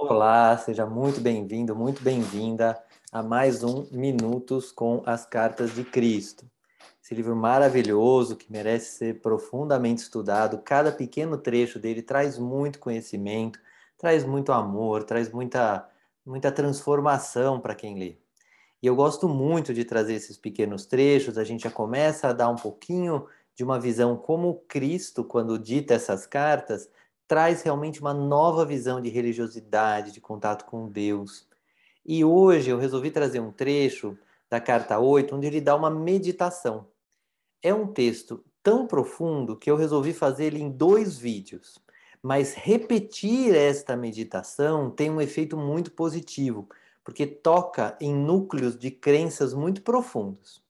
Olá, seja muito bem-vindo, muito bem-vinda a mais um Minutos com as Cartas de Cristo. Esse livro maravilhoso que merece ser profundamente estudado. Cada pequeno trecho dele traz muito conhecimento, traz muito amor, traz muita, muita transformação para quem lê. E eu gosto muito de trazer esses pequenos trechos, a gente já começa a dar um pouquinho de uma visão como Cristo, quando dita essas cartas, traz realmente uma nova visão de religiosidade, de contato com Deus. E hoje eu resolvi trazer um trecho da carta 8, onde ele dá uma meditação. É um texto tão profundo que eu resolvi fazer ele em dois vídeos. Mas repetir esta meditação tem um efeito muito positivo, porque toca em núcleos de crenças muito profundos.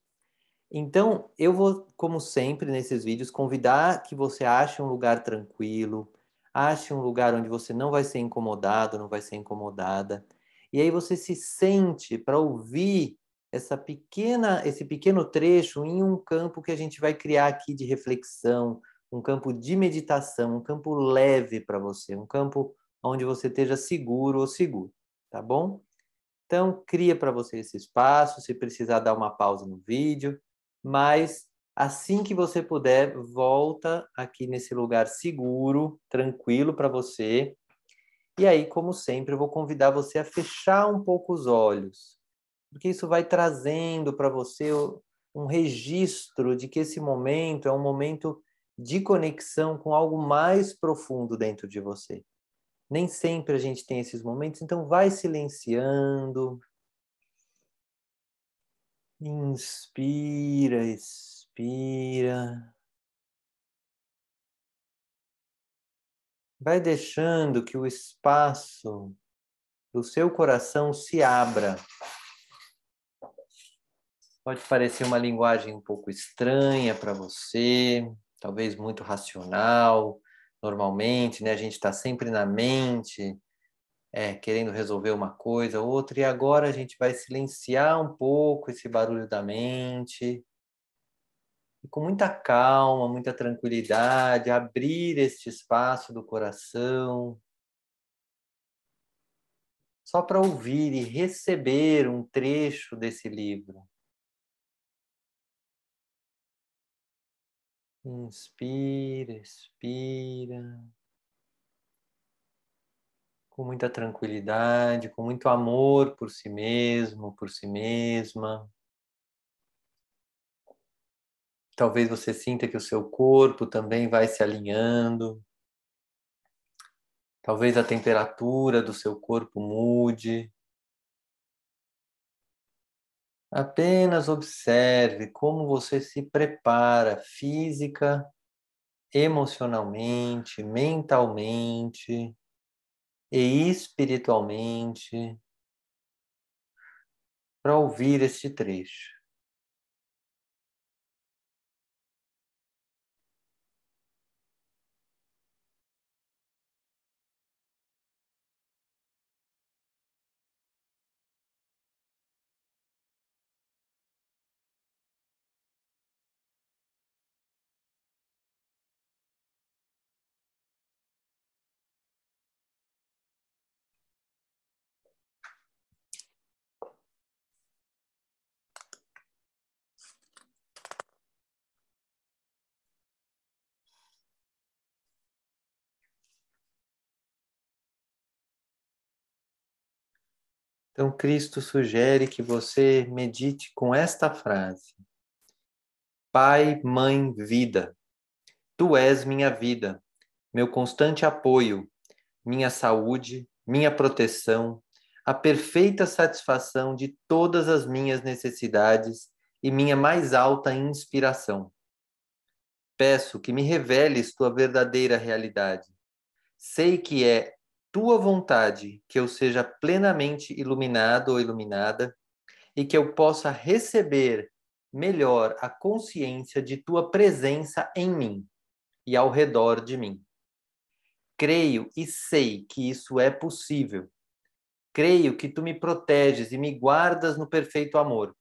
Então, eu vou, como sempre nesses vídeos, convidar que você ache um lugar tranquilo, Ache um lugar onde você não vai ser incomodado, não vai ser incomodada. E aí você se sente para ouvir essa pequena, esse pequeno trecho em um campo que a gente vai criar aqui de reflexão, um campo de meditação, um campo leve para você, um campo onde você esteja seguro ou seguro, tá bom? Então, cria para você esse espaço, se precisar dar uma pausa no vídeo, mas Assim que você puder, volta aqui nesse lugar seguro, tranquilo para você. E aí, como sempre, eu vou convidar você a fechar um pouco os olhos, porque isso vai trazendo para você um registro de que esse momento é um momento de conexão com algo mais profundo dentro de você. Nem sempre a gente tem esses momentos, então vai silenciando. Inspira, expira Respira. Vai deixando que o espaço do seu coração se abra. Pode parecer uma linguagem um pouco estranha para você, talvez muito racional. Normalmente, né, a gente está sempre na mente, é, querendo resolver uma coisa, outra, e agora a gente vai silenciar um pouco esse barulho da mente com muita calma, muita tranquilidade, abrir este espaço do coração, só para ouvir e receber um trecho desse livro. Inspira, expira. Com muita tranquilidade, com muito amor por si mesmo, por si mesma. Talvez você sinta que o seu corpo também vai se alinhando. Talvez a temperatura do seu corpo mude. Apenas observe como você se prepara física, emocionalmente, mentalmente e espiritualmente para ouvir este trecho. Então, Cristo sugere que você medite com esta frase: Pai, Mãe, Vida, Tu és minha vida, meu constante apoio, minha saúde, minha proteção, a perfeita satisfação de todas as minhas necessidades e minha mais alta inspiração. Peço que me reveles tua verdadeira realidade. Sei que é tua vontade que eu seja plenamente iluminado ou iluminada e que eu possa receber melhor a consciência de tua presença em mim e ao redor de mim. Creio e sei que isso é possível. Creio que tu me proteges e me guardas no perfeito amor.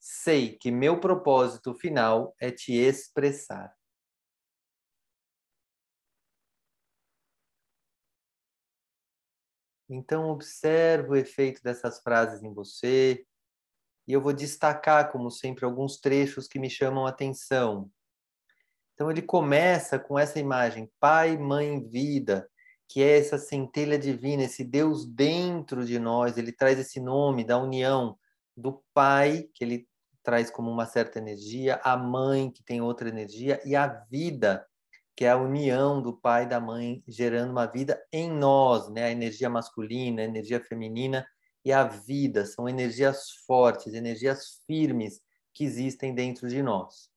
Sei que meu propósito final é te expressar. Então, observe o efeito dessas frases em você. E eu vou destacar, como sempre, alguns trechos que me chamam a atenção. Então, ele começa com essa imagem: Pai, Mãe, Vida, que é essa centelha divina, esse Deus dentro de nós. Ele traz esse nome da união do Pai, que ele traz como uma certa energia, a Mãe, que tem outra energia, e a vida, que é a união do pai e da mãe gerando uma vida em nós, né? A energia masculina, a energia feminina e a vida são energias fortes, energias firmes que existem dentro de nós.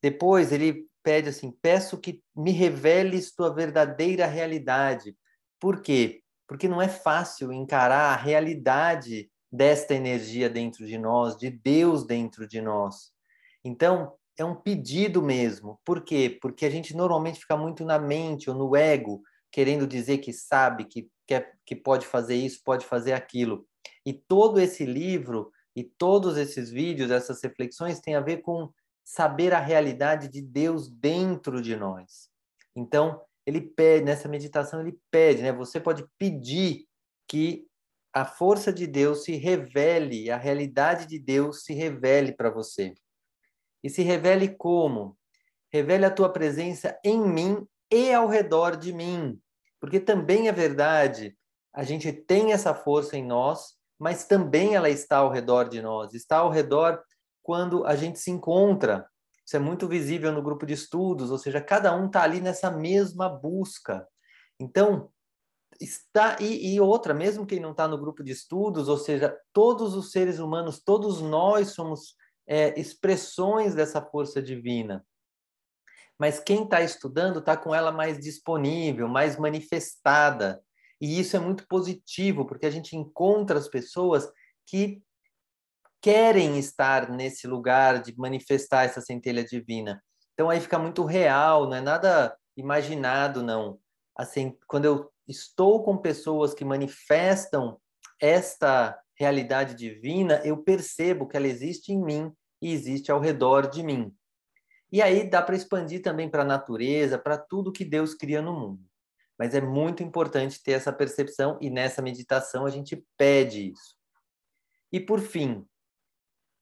Depois ele pede assim: "Peço que me reveles tua verdadeira realidade". Por quê? Porque não é fácil encarar a realidade desta energia dentro de nós, de Deus dentro de nós. Então, é um pedido mesmo. Por quê? Porque a gente normalmente fica muito na mente ou no ego, querendo dizer que sabe, que, que pode fazer isso, pode fazer aquilo. E todo esse livro e todos esses vídeos, essas reflexões, têm a ver com saber a realidade de Deus dentro de nós. Então, ele pede, nessa meditação, ele pede, né? Você pode pedir que a força de Deus se revele, a realidade de Deus se revele para você e se revele como? Revele a tua presença em mim e ao redor de mim. Porque também é verdade, a gente tem essa força em nós, mas também ela está ao redor de nós. Está ao redor quando a gente se encontra. Isso é muito visível no grupo de estudos, ou seja, cada um está ali nessa mesma busca. Então, está e, e, outra, mesmo quem não está no grupo de estudos, ou seja, todos os seres humanos, todos nós somos é, expressões dessa força divina. Mas quem está estudando está com ela mais disponível, mais manifestada. E isso é muito positivo, porque a gente encontra as pessoas que querem estar nesse lugar de manifestar essa centelha divina. Então aí fica muito real, não é nada imaginado, não. Assim, quando eu estou com pessoas que manifestam esta realidade divina, eu percebo que ela existe em mim e existe ao redor de mim. E aí dá para expandir também para a natureza, para tudo que Deus cria no mundo. Mas é muito importante ter essa percepção e nessa meditação a gente pede isso. E por fim,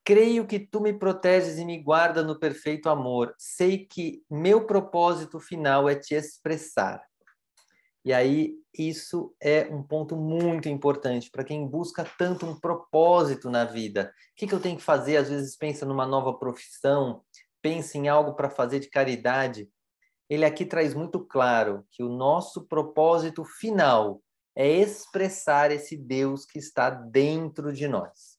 creio que tu me proteges e me guarda no perfeito amor. Sei que meu propósito final é te expressar. E aí, isso é um ponto muito importante para quem busca tanto um propósito na vida. O que, que eu tenho que fazer? Às vezes pensa numa nova profissão, pensa em algo para fazer de caridade. Ele aqui traz muito claro que o nosso propósito final é expressar esse Deus que está dentro de nós.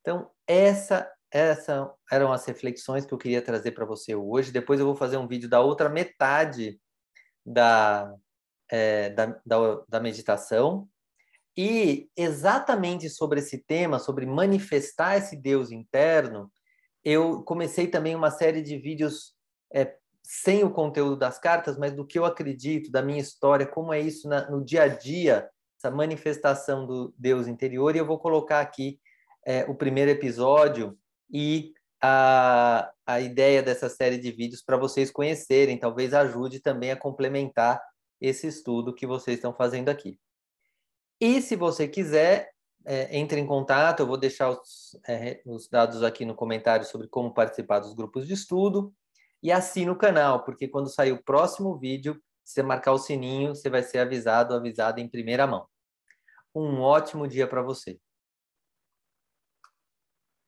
Então, essa, essa eram as reflexões que eu queria trazer para você hoje. Depois eu vou fazer um vídeo da outra metade da, é, da, da, da meditação. E exatamente sobre esse tema, sobre manifestar esse Deus interno, eu comecei também uma série de vídeos é, sem o conteúdo das cartas, mas do que eu acredito, da minha história, como é isso na, no dia a dia, essa manifestação do Deus interior. E eu vou colocar aqui é, o primeiro episódio e a, a ideia dessa série de vídeos para vocês conhecerem, talvez ajude também a complementar esse estudo que vocês estão fazendo aqui. E se você quiser, é, entre em contato, eu vou deixar os, é, os dados aqui no comentário sobre como participar dos grupos de estudo e assine o canal, porque quando sair o próximo vídeo, se você marcar o sininho, você vai ser avisado, avisado em primeira mão. Um ótimo dia para você.